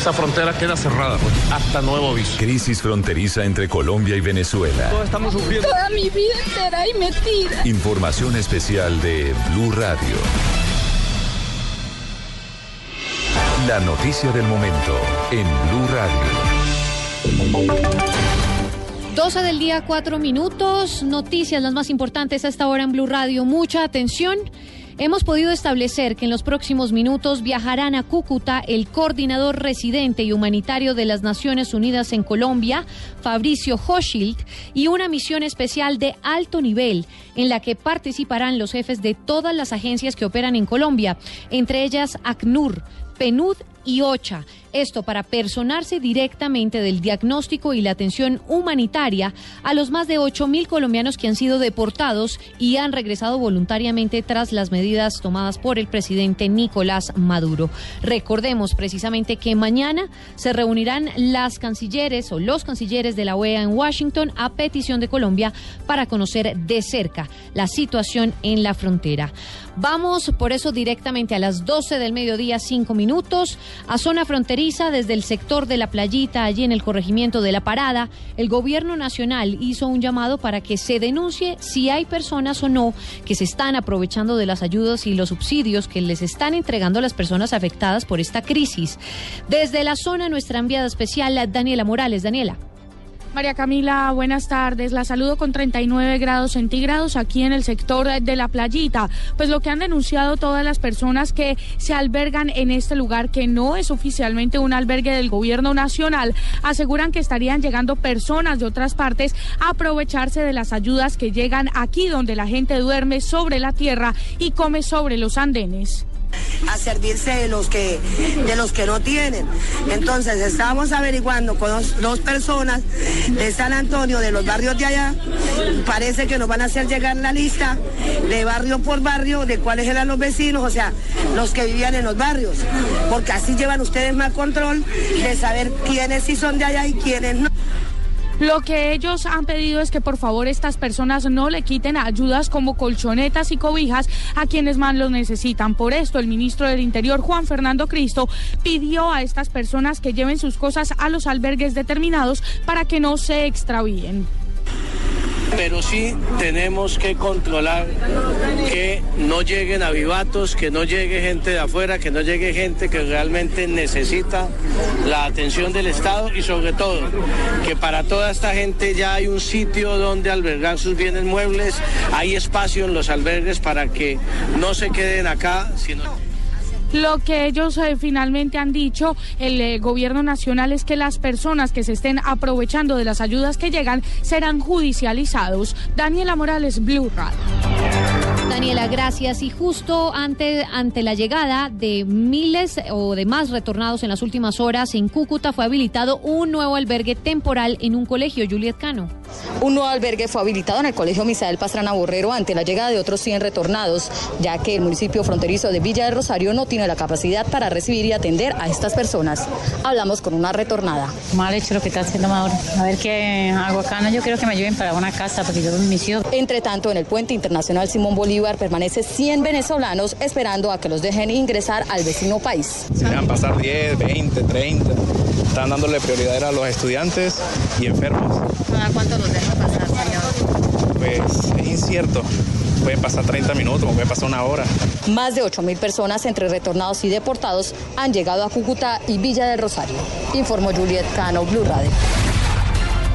esa frontera queda cerrada pues, hasta nuevo aviso. Crisis fronteriza entre Colombia y Venezuela. Todos estamos sufriendo. Toda mi vida entera y metida. Información especial de Blue Radio. La noticia del momento en Blue Radio. 12 del día, 4 minutos. Noticias las más importantes a esta hora en Blue Radio. Mucha atención. Hemos podido establecer que en los próximos minutos viajarán a Cúcuta el coordinador residente y humanitario de las Naciones Unidas en Colombia, Fabricio Hoschild, y una misión especial de alto nivel en la que participarán los jefes de todas las agencias que operan en Colombia, entre ellas ACNUR, PNUD y. Esto para personarse directamente del diagnóstico y la atención humanitaria a los más de 8.000 colombianos que han sido deportados y han regresado voluntariamente tras las medidas tomadas por el presidente Nicolás Maduro. Recordemos precisamente que mañana se reunirán las cancilleres o los cancilleres de la OEA en Washington a petición de Colombia para conocer de cerca la situación en la frontera. Vamos por eso directamente a las 12 del mediodía, 5 minutos, a zona fronteriza desde el sector de la playita, allí en el corregimiento de la parada. El gobierno nacional hizo un llamado para que se denuncie si hay personas o no que se están aprovechando de las ayudas y los subsidios que les están entregando a las personas afectadas por esta crisis. Desde la zona, nuestra enviada especial, Daniela Morales. Daniela. María Camila, buenas tardes. La saludo con 39 grados centígrados aquí en el sector de la playita. Pues lo que han denunciado todas las personas que se albergan en este lugar, que no es oficialmente un albergue del gobierno nacional, aseguran que estarían llegando personas de otras partes a aprovecharse de las ayudas que llegan aquí donde la gente duerme sobre la tierra y come sobre los andenes a servirse de los que de los que no tienen. Entonces estábamos averiguando con dos, personas de San Antonio, de los barrios de allá, parece que nos van a hacer llegar la lista de barrio por barrio, de cuáles eran los vecinos, o sea, los que vivían en los barrios, porque así llevan ustedes más control de saber quiénes sí son de allá y quiénes no. Lo que ellos han pedido es que por favor estas personas no le quiten ayudas como colchonetas y cobijas a quienes más lo necesitan. Por esto el ministro del Interior, Juan Fernando Cristo, pidió a estas personas que lleven sus cosas a los albergues determinados para que no se extravíen pero sí tenemos que controlar que no lleguen avivatos, que no llegue gente de afuera, que no llegue gente que realmente necesita la atención del Estado y sobre todo que para toda esta gente ya hay un sitio donde albergar sus bienes muebles, hay espacio en los albergues para que no se queden acá, sino... Lo que ellos eh, finalmente han dicho, el eh, gobierno nacional, es que las personas que se estén aprovechando de las ayudas que llegan serán judicializados. Daniela Morales, Blue Radio. Daniela, gracias. Y justo ante, ante la llegada de miles o de más retornados en las últimas horas, en Cúcuta fue habilitado un nuevo albergue temporal en un colegio, Juliet Cano. Un nuevo albergue fue habilitado en el Colegio Misael Pastrana Borrero ante la llegada de otros 100 retornados, ya que el municipio fronterizo de Villa de Rosario no tiene la capacidad para recibir y atender a estas personas. Hablamos con una retornada. Mal hecho lo que está haciendo Mauro. A ver qué hago acá. No, yo quiero que me lleven para una casa porque yo mi misión. Entre tanto, en el puente internacional Simón Bolívar permanece 100 venezolanos esperando a que los dejen ingresar al vecino país. Se dejan pasar 10, 20, 30. Están dándole prioridad a los estudiantes y enfermos. ¿A cuánto los dejan pasar, señor? Pues es incierto pueden pasar 30 minutos, puede pasar una hora. Más de 8 mil personas entre retornados y deportados han llegado a Cúcuta y Villa del Rosario. Informó Juliet Cano, Blue Radio.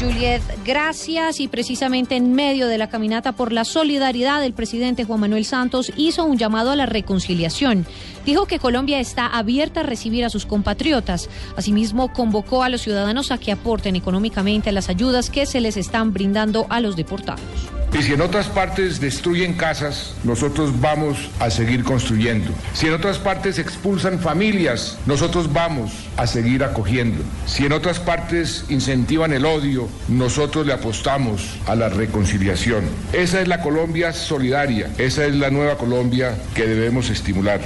Juliet, gracias. Y precisamente en medio de la caminata por la solidaridad, el presidente Juan Manuel Santos hizo un llamado a la reconciliación. Dijo que Colombia está abierta a recibir a sus compatriotas. Asimismo, convocó a los ciudadanos a que aporten económicamente las ayudas que se les están brindando a los deportados. Y si en otras partes destruyen casas, nosotros vamos a seguir construyendo. Si en otras partes expulsan familias, nosotros vamos a seguir acogiendo. Si en otras partes incentivan el odio, nosotros le apostamos a la reconciliación. Esa es la Colombia solidaria, esa es la nueva Colombia que debemos estimular.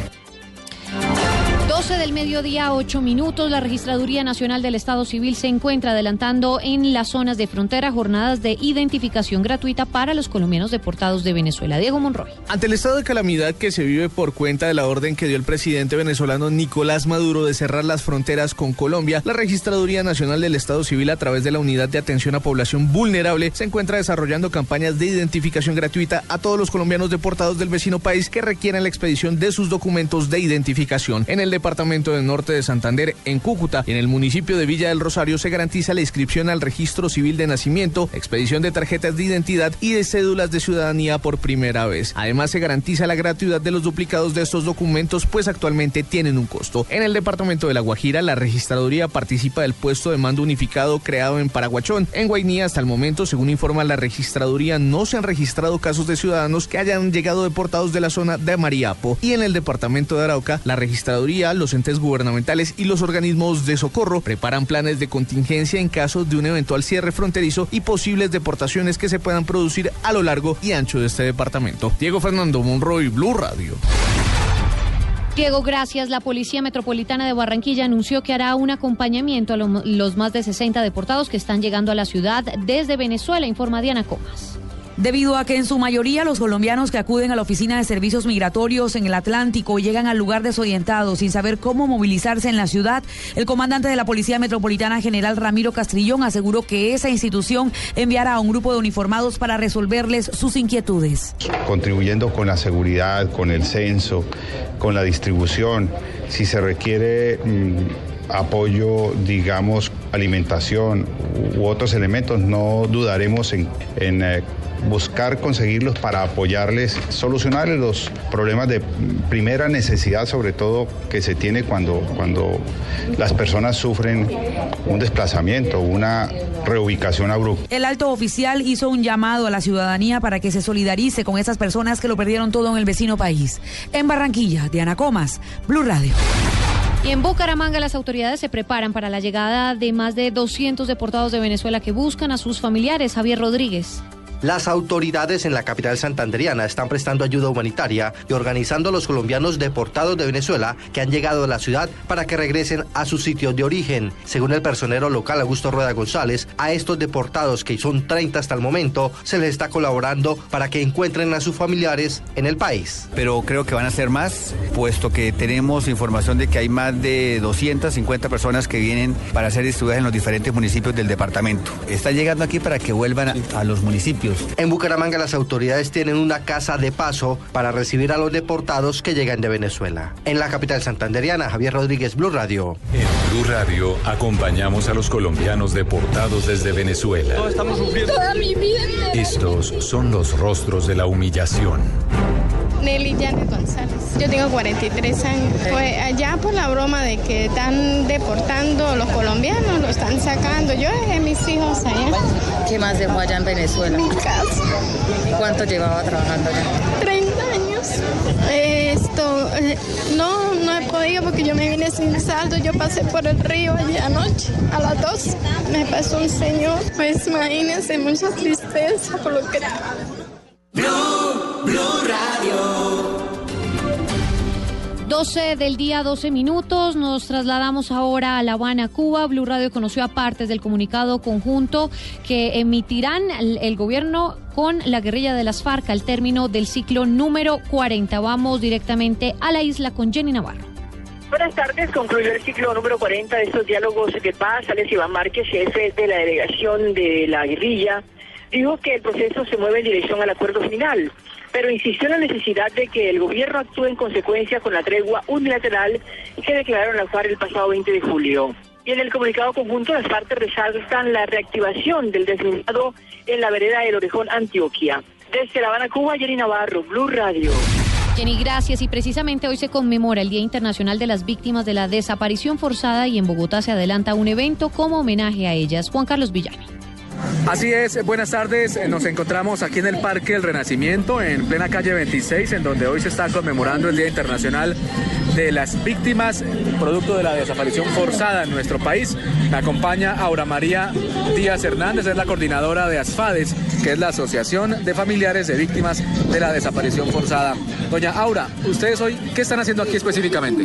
12 del mediodía, 8 minutos. La Registraduría Nacional del Estado Civil se encuentra adelantando en las zonas de frontera jornadas de identificación gratuita para los colombianos deportados de Venezuela. Diego Monroy. Ante el estado de calamidad que se vive por cuenta de la orden que dio el presidente venezolano Nicolás Maduro de cerrar las fronteras con Colombia, la Registraduría Nacional del Estado Civil a través de la Unidad de Atención a Población Vulnerable se encuentra desarrollando campañas de identificación gratuita a todos los colombianos deportados del vecino país que requieran la expedición de sus documentos de identificación. En el departamento del norte de Santander, en Cúcuta, en el municipio de Villa del Rosario, se garantiza la inscripción al registro civil de nacimiento, expedición de tarjetas de identidad y de cédulas de ciudadanía por primera vez. Además, se garantiza la gratuidad de los duplicados de estos documentos, pues actualmente tienen un costo. En el departamento de La Guajira, la registraduría participa del puesto de mando unificado creado en Paraguachón. En Guainía, hasta el momento, según informa la registraduría, no se han registrado casos de ciudadanos que hayan llegado deportados de la zona de Mariapo. Y en el departamento de Arauca, la registraduría los entes gubernamentales y los organismos de socorro preparan planes de contingencia en caso de un eventual cierre fronterizo y posibles deportaciones que se puedan producir a lo largo y ancho de este departamento. Diego Fernando Monroy, Blue Radio. Diego, gracias. La Policía Metropolitana de Barranquilla anunció que hará un acompañamiento a los más de 60 deportados que están llegando a la ciudad desde Venezuela, informa Diana Comas debido a que en su mayoría los colombianos que acuden a la Oficina de Servicios Migratorios en el Atlántico llegan al lugar desorientados sin saber cómo movilizarse en la ciudad, el comandante de la Policía Metropolitana General Ramiro Castrillón aseguró que esa institución enviará a un grupo de uniformados para resolverles sus inquietudes. Contribuyendo con la seguridad, con el censo, con la distribución, si se requiere... Mm, apoyo, digamos, alimentación u otros elementos, no dudaremos en, eh, buscar conseguirlos para apoyarles, solucionarles los problemas de primera necesidad, sobre todo que se tiene cuando, cuando las personas sufren un desplazamiento, una reubicación abrupta. El alto oficial hizo un llamado a la ciudadanía para que se solidarice con esas personas que lo perdieron todo en el vecino país. En Barranquilla, Diana Comas, Blue Radio. Y en Bucaramanga las autoridades se preparan para la llegada de más de 200 deportados de Venezuela que buscan a sus familiares. Javier Rodríguez. Las autoridades en la capital santanderiana están prestando ayuda humanitaria y organizando a los colombianos deportados de Venezuela que han llegado a la ciudad para que regresen a sus sitios de origen. Según el personero local Augusto Rueda González, a estos deportados, que son 30 hasta el momento, se les está colaborando para que encuentren a sus familiares en el país. Pero creo que van a ser más, puesto que tenemos información de que hay más de 250 personas que vienen para ser distribuidas en los diferentes municipios del departamento. Están llegando aquí para que vuelvan a los municipios en Bucaramanga las autoridades tienen una casa de paso para recibir a los deportados que llegan de Venezuela. En la capital santanderiana, Javier Rodríguez, Blue Radio. En Blue Radio acompañamos a los colombianos deportados desde Venezuela. estamos sufriendo. Toda mi vida. Estos son los rostros de la humillación. Nelly Janet González. Yo tengo 43 años. Pues allá por la broma de que están deportando los colombianos, lo están sacando. Yo dejé mis hijos allá. ¿Qué más dejó allá en Venezuela? Mi casa. ¿Cuánto llevaba trabajando allá? 30 años. Esto, eh, no, no he podido porque yo me vine sin saldo. Yo pasé por el río allá anoche, a las 2. Me pasó un señor. Pues imagínense, mucha tristeza por lo que... Blue, Blue Radio. 12 del día, 12 minutos. Nos trasladamos ahora a La Habana, Cuba. Blue Radio conoció a partes del comunicado conjunto que emitirán el, el, gobierno con la guerrilla de las FARC al término del ciclo número 40. Vamos directamente a la isla con Jenny Navarro. Buenas tardes, concluyó el ciclo número 40 de estos diálogos de paz. Alex Iván Márquez, jefe de la delegación de la guerrilla dijo que el proceso se mueve en dirección al acuerdo final, pero insistió en la necesidad de que el gobierno actúe en consecuencia con la tregua unilateral que declararon la FARC el pasado 20 de julio. Y en el comunicado conjunto las partes resaltan la reactivación del desminado en la vereda del Orejón, Antioquia. Desde La Habana, Cuba, Jenny Navarro, Blue Radio. Jenny, gracias. Y precisamente hoy se conmemora el Día Internacional de las Víctimas de la Desaparición Forzada y en Bogotá se adelanta un evento como homenaje a ellas. Juan Carlos Villani. Así es, buenas tardes. Nos encontramos aquí en el Parque El Renacimiento, en plena calle 26, en donde hoy se está conmemorando el Día Internacional de las Víctimas, producto de la desaparición forzada en nuestro país. Me acompaña Aura María Díaz Hernández, es la coordinadora de ASFADES, que es la Asociación de Familiares de Víctimas de la Desaparición Forzada. Doña Aura, ¿ustedes hoy qué están haciendo aquí específicamente?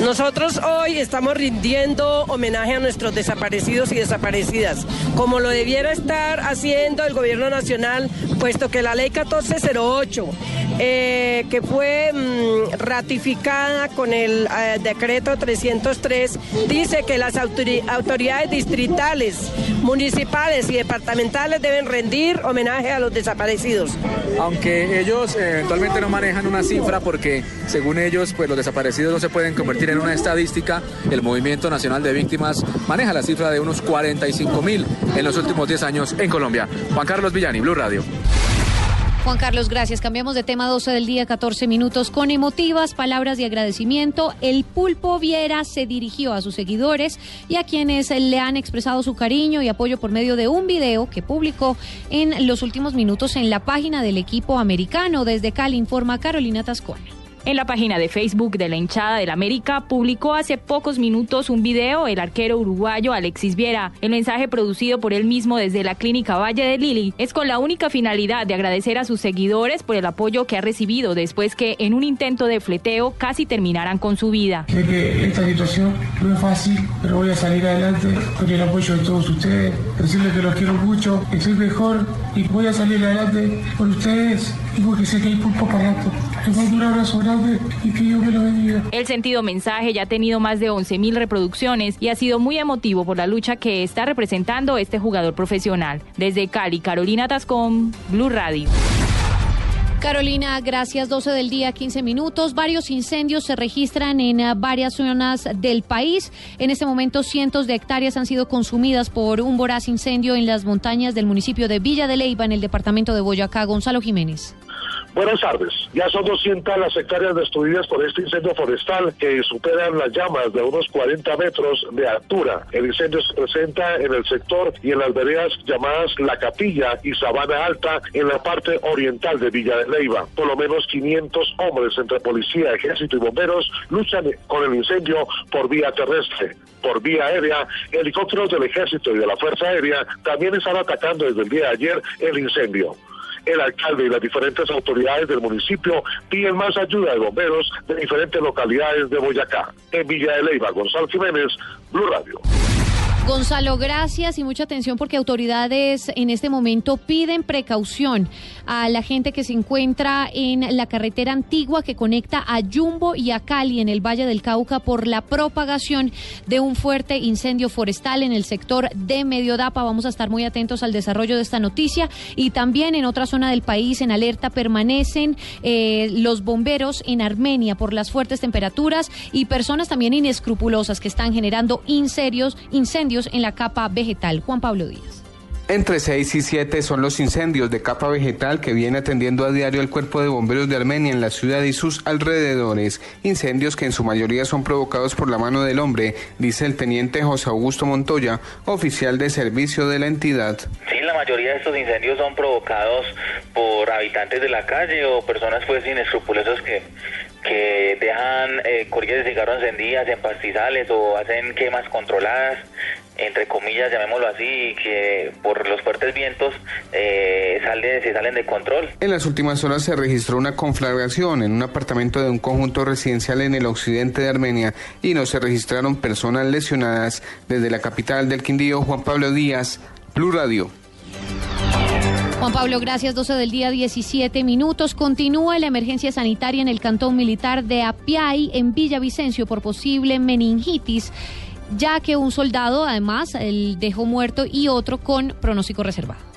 Nosotros hoy estamos rindiendo homenaje a nuestros desaparecidos y desaparecidas, como lo debiera estar haciendo el gobierno nacional, puesto que la ley 1408, eh, que fue mm, ratificada con el eh, decreto 303, dice que las autori- autoridades distritales, municipales y departamentales deben rendir homenaje a los desaparecidos. Aunque ellos eh, eventualmente no manejan una cifra porque según ellos pues los desaparecidos no se pueden convertir en una estadística, el Movimiento Nacional de Víctimas maneja la cifra de unos 45 mil en los últimos 10 años en Colombia. Juan Carlos Villani, Blue Radio. Juan Carlos, gracias. Cambiamos de tema 12 del día, 14 minutos, con emotivas palabras de agradecimiento. El pulpo Viera se dirigió a sus seguidores y a quienes le han expresado su cariño y apoyo por medio de un video que publicó en los últimos minutos en la página del equipo americano. Desde Cali informa Carolina Tascón. En la página de Facebook de la hinchada del América publicó hace pocos minutos un video el arquero uruguayo Alexis Viera. El mensaje producido por él mismo desde la clínica Valle de Lili es con la única finalidad de agradecer a sus seguidores por el apoyo que ha recibido después que en un intento de fleteo casi terminaran con su vida. Sé que esta situación no es fácil, pero voy a salir adelante con el apoyo de todos ustedes. Decirles que los quiero mucho, que soy mejor y voy a salir adelante por ustedes porque sé que hay pulpo para rato. Les mando un abrazo grande y que Dios me lo bendiga. El sentido mensaje ya ha tenido más de 11.000 reproducciones y ha sido muy emotivo por la lucha que está representando este jugador profesional. Desde Cali, Carolina Tascón, Blue Radio. Carolina, gracias. 12 del día, 15 minutos. Varios incendios se registran en eh, varias zonas del país. En este momento, cientos de hectáreas han sido consumidas por un voraz incendio en las montañas del municipio de Villa de Leyva, en el departamento de Boyacá. Gonzalo Jiménez. Buenas tardes. Ya son 200 las hectáreas destruidas por este incendio forestal que superan las llamas de unos 40 metros de altura. El incendio se presenta en el sector y en las veredas llamadas La Capilla y Sabana Alta en la parte oriental de Villa de Leyva. Por lo menos 500 hombres entre policía, ejército y bomberos luchan con el incendio por vía terrestre. Por vía aérea, helicópteros del ejército y de la Fuerza Aérea también están atacando desde el día de ayer el incendio el alcalde y las diferentes autoridades del municipio piden más ayuda de bomberos de diferentes localidades de Boyacá. En Villa de Leyva, Gonzalo Jiménez, Blue Radio. Gonzalo, gracias y mucha atención porque autoridades en este momento piden precaución a la gente que se encuentra en la carretera antigua que conecta a Yumbo y a Cali en el Valle del Cauca por la propagación de un fuerte incendio forestal en el sector de Mediodapa. Vamos a estar muy atentos al desarrollo de esta noticia y también en otra zona del país en alerta permanecen eh, los bomberos en Armenia por las fuertes temperaturas y personas también inescrupulosas que están generando incendios, incendios en la capa vegetal. Juan Pablo Díaz. Entre 6 y 7 son los incendios de capa vegetal que viene atendiendo a diario el Cuerpo de Bomberos de Armenia en la ciudad y sus alrededores. Incendios que en su mayoría son provocados por la mano del hombre, dice el teniente José Augusto Montoya, oficial de servicio de la entidad. Sí, la mayoría de estos incendios son provocados por habitantes de la calle o personas pues inescrupulosas que, que dejan eh, colillas de cigarro encendidas en pastizales o hacen quemas controladas entre comillas, llamémoslo así, que por los fuertes vientos eh, sale, se salen de control. En las últimas horas se registró una conflagración en un apartamento de un conjunto residencial en el occidente de Armenia y no se registraron personas lesionadas. Desde la capital del Quindío, Juan Pablo Díaz, Blue Radio. Juan Pablo, gracias. 12 del día, 17 minutos. Continúa la emergencia sanitaria en el cantón militar de Apiay, en Villavicencio, por posible meningitis ya que un soldado además el dejó muerto y otro con pronóstico reservado.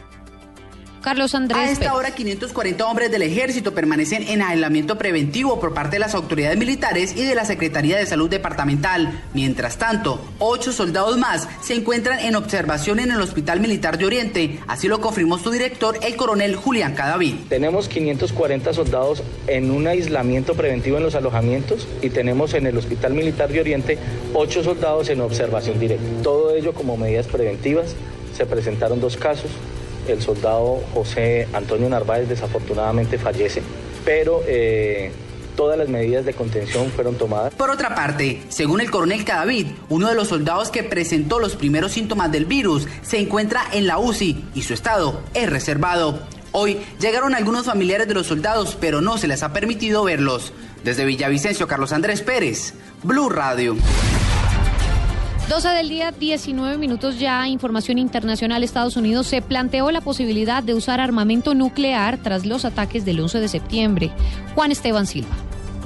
Carlos Andrés. A esta hora, 540 hombres del ejército permanecen en aislamiento preventivo por parte de las autoridades militares y de la Secretaría de Salud Departamental. Mientras tanto, ocho soldados más se encuentran en observación en el Hospital Militar de Oriente. Así lo confirmó su director, el coronel Julián Cadavid. Tenemos 540 soldados en un aislamiento preventivo en los alojamientos y tenemos en el Hospital Militar de Oriente ocho soldados en observación directa. Todo ello como medidas preventivas se presentaron dos casos. El soldado José Antonio Narváez desafortunadamente fallece, pero eh, todas las medidas de contención fueron tomadas. Por otra parte, según el coronel Cadavid, uno de los soldados que presentó los primeros síntomas del virus se encuentra en la UCI y su estado es reservado. Hoy llegaron algunos familiares de los soldados, pero no se les ha permitido verlos. Desde Villavicencio, Carlos Andrés Pérez, Blue Radio. 12 del día, 19 minutos ya, información internacional. Estados Unidos se planteó la posibilidad de usar armamento nuclear tras los ataques del 11 de septiembre. Juan Esteban Silva.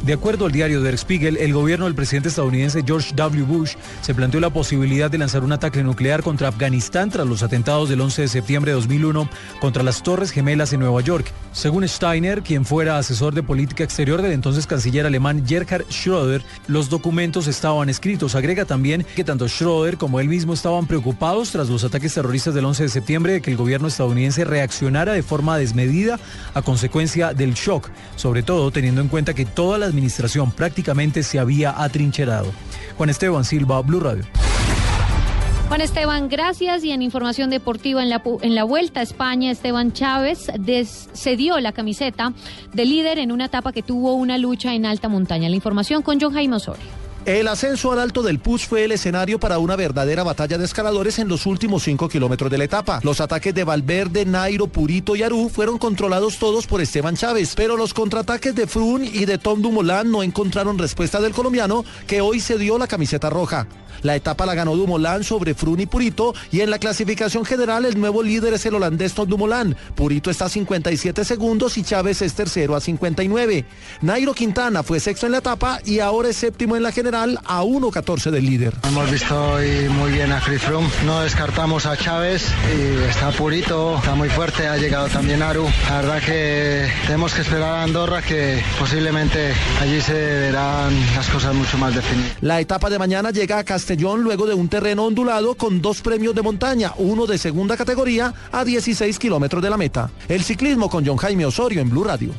De acuerdo al diario Der Spiegel, el gobierno del presidente estadounidense George W. Bush se planteó la posibilidad de lanzar un ataque nuclear contra Afganistán tras los atentados del 11 de septiembre de 2001 contra las Torres Gemelas en Nueva York. Según Steiner, quien fuera asesor de política exterior del entonces canciller alemán Gerhard Schröder, los documentos estaban escritos. Agrega también que tanto Schröder como él mismo estaban preocupados tras los ataques terroristas del 11 de septiembre de que el gobierno estadounidense reaccionara de forma desmedida a consecuencia del shock, sobre todo teniendo en cuenta que todas las administración prácticamente se había atrincherado. Juan Esteban Silva, Blue Radio. Juan Esteban, gracias. Y en información deportiva, en la, en la Vuelta a España, Esteban Chávez cedió la camiseta de líder en una etapa que tuvo una lucha en alta montaña. La información con John Jaime Osorio. El ascenso al alto del Puz fue el escenario para una verdadera batalla de escaladores en los últimos cinco kilómetros de la etapa. Los ataques de Valverde, Nairo, Purito y Aru fueron controlados todos por Esteban Chávez, pero los contraataques de Frun y de Tom Dumoulin no encontraron respuesta del colombiano que hoy se dio la camiseta roja. La etapa la ganó Dumoulin sobre Frun y Purito y en la clasificación general el nuevo líder es el holandés Tom Dumoulin. Purito está a 57 segundos y Chávez es tercero a 59. Nairo Quintana fue sexto en la etapa y ahora es séptimo en la general a 1.14 del líder. Hemos visto hoy muy bien a Chris Froome, no descartamos a Chávez y está purito, está muy fuerte, ha llegado también Aru. La verdad que tenemos que esperar a Andorra que posiblemente allí se verán las cosas mucho más definidas. La etapa de mañana llega a Castellón luego de un terreno ondulado con dos premios de montaña, uno de segunda categoría a 16 kilómetros de la meta. El ciclismo con John Jaime Osorio en Blue Radio.